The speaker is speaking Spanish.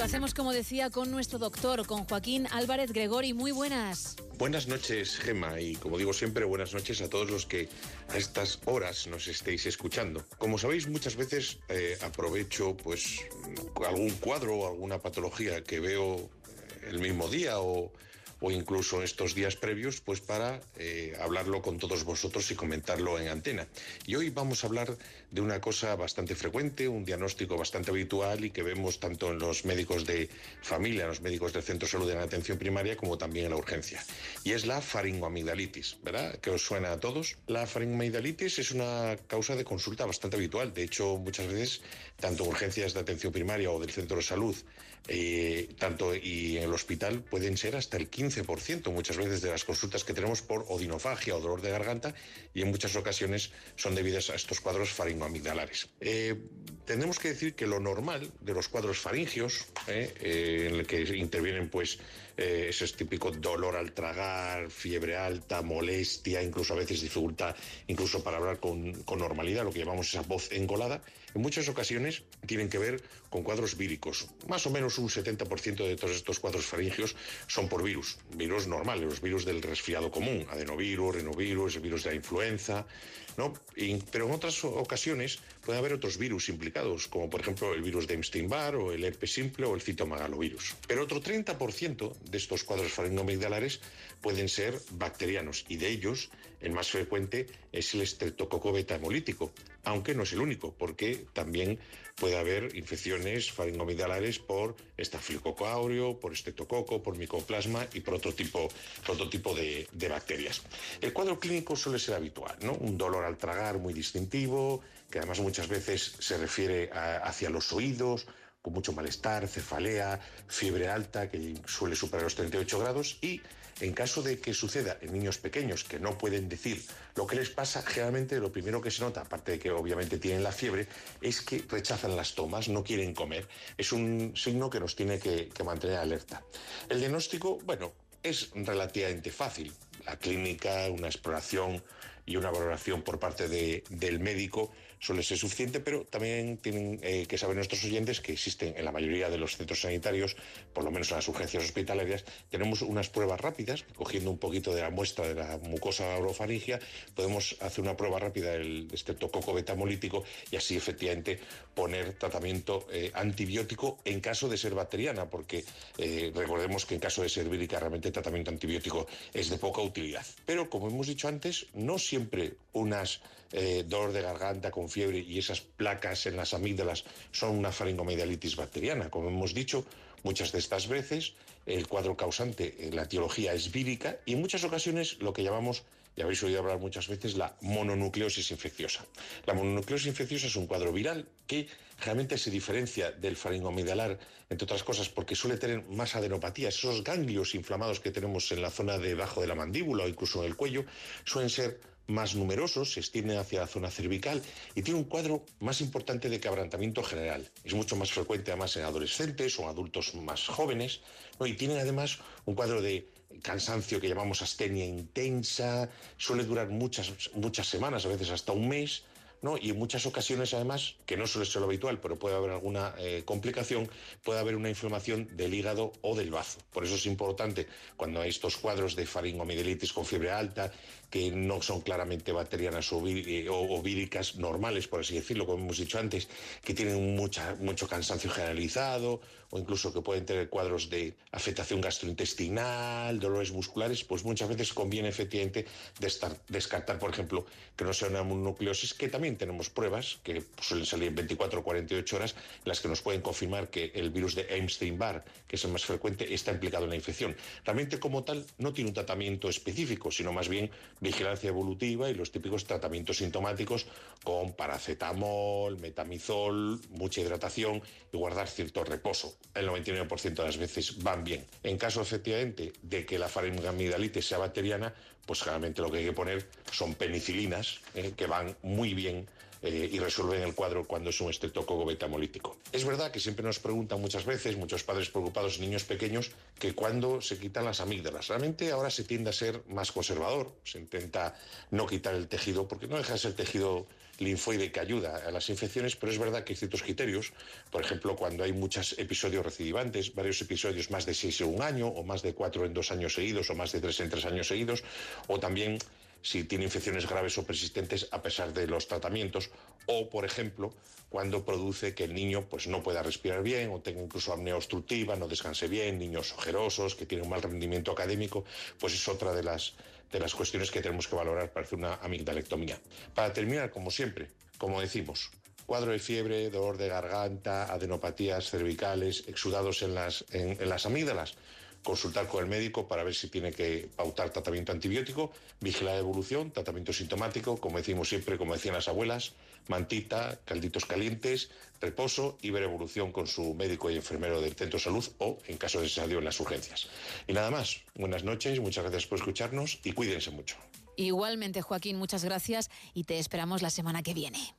Lo hacemos, como decía, con nuestro doctor, con Joaquín Álvarez Gregori. Muy buenas. Buenas noches, Gema, y como digo siempre, buenas noches a todos los que a estas horas nos estéis escuchando. Como sabéis, muchas veces eh, aprovecho pues algún cuadro o alguna patología que veo el mismo día o o incluso estos días previos, pues para eh, hablarlo con todos vosotros y comentarlo en antena. Y hoy vamos a hablar de una cosa bastante frecuente, un diagnóstico bastante habitual y que vemos tanto en los médicos de familia, en los médicos del centro de salud de la atención primaria, como también en la urgencia. Y es la faringoamigdalitis, ¿verdad? ¿Que os suena a todos? La faringoamigdalitis es una causa de consulta bastante habitual. De hecho, muchas veces, tanto en urgencias de atención primaria o del centro de salud, eh, tanto y en el hospital, pueden ser hasta el 15 15% muchas veces de las consultas que tenemos por odinofagia o dolor de garganta y en muchas ocasiones son debidas a estos cuadros faringoamigdalares. Eh, tenemos que decir que lo normal de los cuadros faringios, eh, eh, en el que intervienen pues ese típico dolor al tragar, fiebre alta, molestia, incluso a veces dificultad incluso para hablar con, con normalidad, lo que llamamos esa voz engolada, en muchas ocasiones tienen que ver con cuadros víricos. Más o menos un 70% de todos estos cuadros faringios son por virus virus normales, los virus del resfriado común, adenovirus, renovirus, virus de la influenza, pero en otras ocasiones puede haber otros virus implicados, como por ejemplo el virus de Epstein-Barr o el herpes simple o el citomegalovirus. Pero otro 30% de estos cuadros faringomigdalares pueden ser bacterianos y de ellos el más frecuente es el estreptococo beta hemolítico, aunque no es el único, porque también puede haber infecciones faringomigdalares por estafilococo áureo, por estreptococo, por micoplasma y por otro tipo, otro tipo de, bacterias. El cuadro clínico suele ser habitual, ¿no? Un dolor al tragar muy distintivo, que además muchas veces se refiere hacia los oídos, con mucho malestar, cefalea, fiebre alta que suele superar los 38 grados y en caso de que suceda en niños pequeños que no pueden decir lo que les pasa, generalmente lo primero que se nota, aparte de que obviamente tienen la fiebre, es que rechazan las tomas, no quieren comer. Es un signo que nos tiene que, que mantener alerta. El diagnóstico, bueno, es relativamente fácil. La clínica, una exploración y una valoración por parte del médico suele ser suficiente, pero también tienen eh, que saber nuestros oyentes que existen en la mayoría de los centros sanitarios, por lo menos en las urgencias hospitalarias, tenemos unas pruebas rápidas, cogiendo un poquito de la muestra de la mucosa orofaringia, podemos hacer una prueba rápida del estreptococo betamolítico y así efectivamente poner tratamiento eh, antibiótico en caso de ser bacteriana, porque eh, recordemos que en caso de ser vírica realmente el tratamiento antibiótico es de poca utilidad. Pero como hemos dicho antes, no siempre unas dolor de garganta con fiebre y esas placas en las amígdalas son una faringomedialitis bacteriana. Como hemos dicho, muchas de estas veces el cuadro causante, en la etiología es vírica y en muchas ocasiones lo que llamamos, ya habéis oído hablar muchas veces, la mononucleosis infecciosa. La mononucleosis infecciosa es un cuadro viral que realmente se diferencia del faringoamidalar, entre otras cosas, porque suele tener más adenopatías. Esos ganglios inflamados que tenemos en la zona debajo de la mandíbula o incluso en el cuello suelen ser más numerosos, se extienden hacia la zona cervical y tiene un cuadro más importante de quebrantamiento general. Es mucho más frecuente además en adolescentes o adultos más jóvenes y tienen además un cuadro de cansancio que llamamos astenia intensa, suele durar muchas, muchas semanas, a veces hasta un mes ¿no? Y en muchas ocasiones, además, que no suele ser lo habitual, pero puede haber alguna eh, complicación, puede haber una inflamación del hígado o del bazo. Por eso es importante, cuando hay estos cuadros de faringomidelitis con fiebre alta, que no son claramente bacterianas o, eh, víricas normales, por así decirlo, como hemos dicho antes, que tienen mucha, mucho cansancio generalizado o incluso que pueden tener cuadros de afectación gastrointestinal, dolores musculares, pues muchas veces conviene efectivamente descartar, por ejemplo, que no sea una mononucleosis, que también tenemos pruebas que suelen salir en 24 o 48 horas, las que nos pueden confirmar que el virus de Epstein-Barr, que es el más frecuente, está implicado en la infección. Realmente como tal no tiene un tratamiento específico, sino más bien vigilancia evolutiva y los típicos tratamientos sintomáticos con paracetamol, metamizol, mucha hidratación y guardar cierto reposo el 99% de las veces van bien. En caso efectivamente de que la faringamidalitis sea bacteriana, pues generalmente lo que hay que poner son penicilinas eh, que van muy bien eh, y resuelven el cuadro cuando es un estreptococo betamolítico. Es verdad que siempre nos preguntan muchas veces, muchos padres preocupados, niños pequeños, que cuando se quitan las amígdalas. Realmente ahora se tiende a ser más conservador, se intenta no quitar el tejido, porque no deja de ser tejido linfoide que ayuda a las infecciones, pero es verdad que hay ciertos criterios, por ejemplo, cuando hay muchos episodios recidivantes, varios episodios más de seis en un año, o más de cuatro en dos años seguidos, o más de tres en tres años seguidos, o también si tiene infecciones graves o persistentes a pesar de los tratamientos, o, por ejemplo, cuando produce que el niño pues, no pueda respirar bien o tenga incluso apnea obstructiva, no descanse bien, niños ojerosos, que tienen un mal rendimiento académico, pues es otra de las, de las cuestiones que tenemos que valorar para hacer una amigdalectomía. Para terminar, como siempre, como decimos, cuadro de fiebre, dolor de garganta, adenopatías cervicales, exudados en las, en las amígdalas, consultar con el médico para ver si tiene que pautar tratamiento antibiótico, vigilar la evolución, tratamiento sintomático, como decimos siempre, como decían las abuelas, mantita, calditos calientes, reposo y ver evolución con su médico y enfermero del centro de salud o, en caso necesario, en las urgencias. Y nada más, buenas noches, muchas gracias por escucharnos y cuídense mucho. Igualmente, Joaquín, muchas gracias y te esperamos la semana que viene.